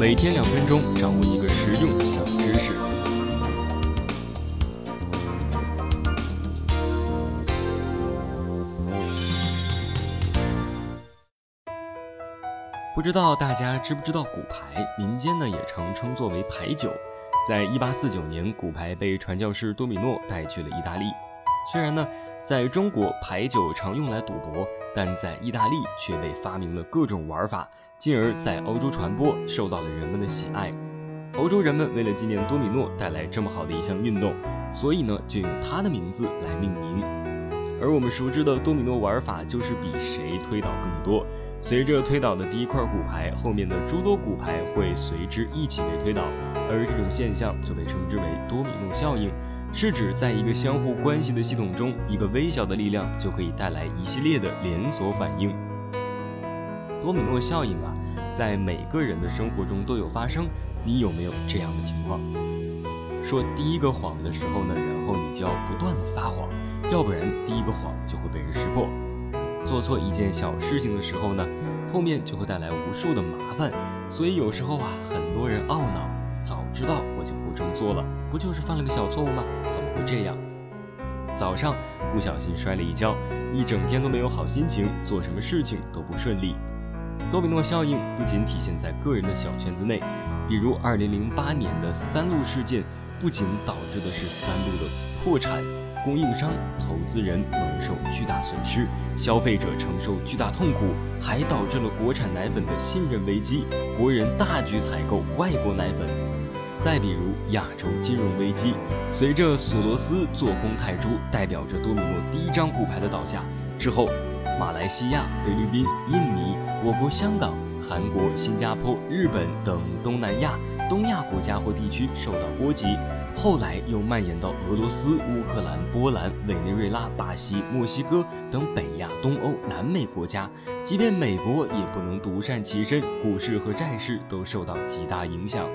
每天两分钟，掌握一个实用小知识。不知道大家知不知道骨牌？民间呢也常称作为牌九。在一八四九年，骨牌被传教士多米诺带去了意大利。虽然呢，在中国牌九常用来赌博，但在意大利却被发明了各种玩法，进而，在欧洲传播，受到了人们的喜爱。欧洲人们为了纪念多米诺带来这么好的一项运动，所以呢，就用他的名字来命名。而我们熟知的多米诺玩法，就是比谁推倒更多。随着推倒的第一块骨牌，后面的诸多骨牌会随之一起被推倒，而这种现象就被称之为多米诺效应，是指在一个相互关系的系统中，一个微小的力量就可以带来一系列的连锁反应。多米诺效应啊，在每个人的生活中都有发生，你有没有这样的情况？说第一个谎的时候呢，然后你就要不断的撒谎，要不然第一个谎就会被人识破。做错一件小事情的时候呢，后面就会带来无数的麻烦，所以有时候啊，很多人懊恼，早知道我就不这么做了，不就是犯了个小错误吗？怎么会这样？早上不小心摔了一跤，一整天都没有好心情，做什么事情都不顺利。多米诺效应不仅体现在个人的小圈子内，比如2008年的三鹿事件，不仅导致的是三鹿的破产。供应商、投资人蒙受巨大损失，消费者承受巨大痛苦，还导致了国产奶粉的信任危机，国人大举采购外国奶粉。再比如亚洲金融危机，随着索罗斯做空泰铢，代表着多米诺第一张骨牌的倒下之后，马来西亚、菲律宾、印尼、我国香港、韩国、新加坡、日本等东南亚、东亚国家或地区受到波及。后来又蔓延到俄罗斯、乌克兰、波兰、委内瑞拉、巴西、墨西哥等北亚、东欧、南美国家，即便美国也不能独善其身，股市和债市都受到极大影响。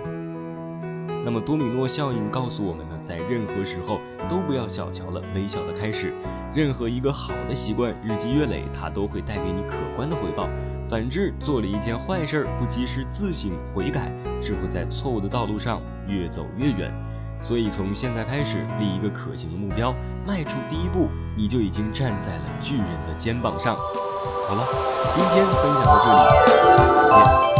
那么多米诺效应告诉我们呢，在任何时候都不要小瞧了微小的开始，任何一个好的习惯，日积月累，它都会带给你可观的回报。反之，做了一件坏事儿，不及时自省悔改，只会在错误的道路上越走越远。所以，从现在开始立一个可行的目标，迈出第一步，你就已经站在了巨人的肩膀上。好了，今天分享到这里，下次见。